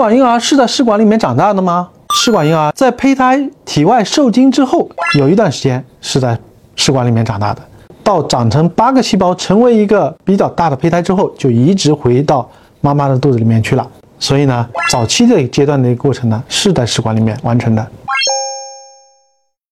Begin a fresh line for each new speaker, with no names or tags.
试管婴儿是在试管里面长大的吗？试管婴儿在胚胎体外受精之后有一段时间是在试管里面长大的到长成八个细胞成为一个比较大的胚胎之后就移植回到妈妈的肚子里面去了。所以呢早期的阶段的一个过程呢是在试管里面完成的。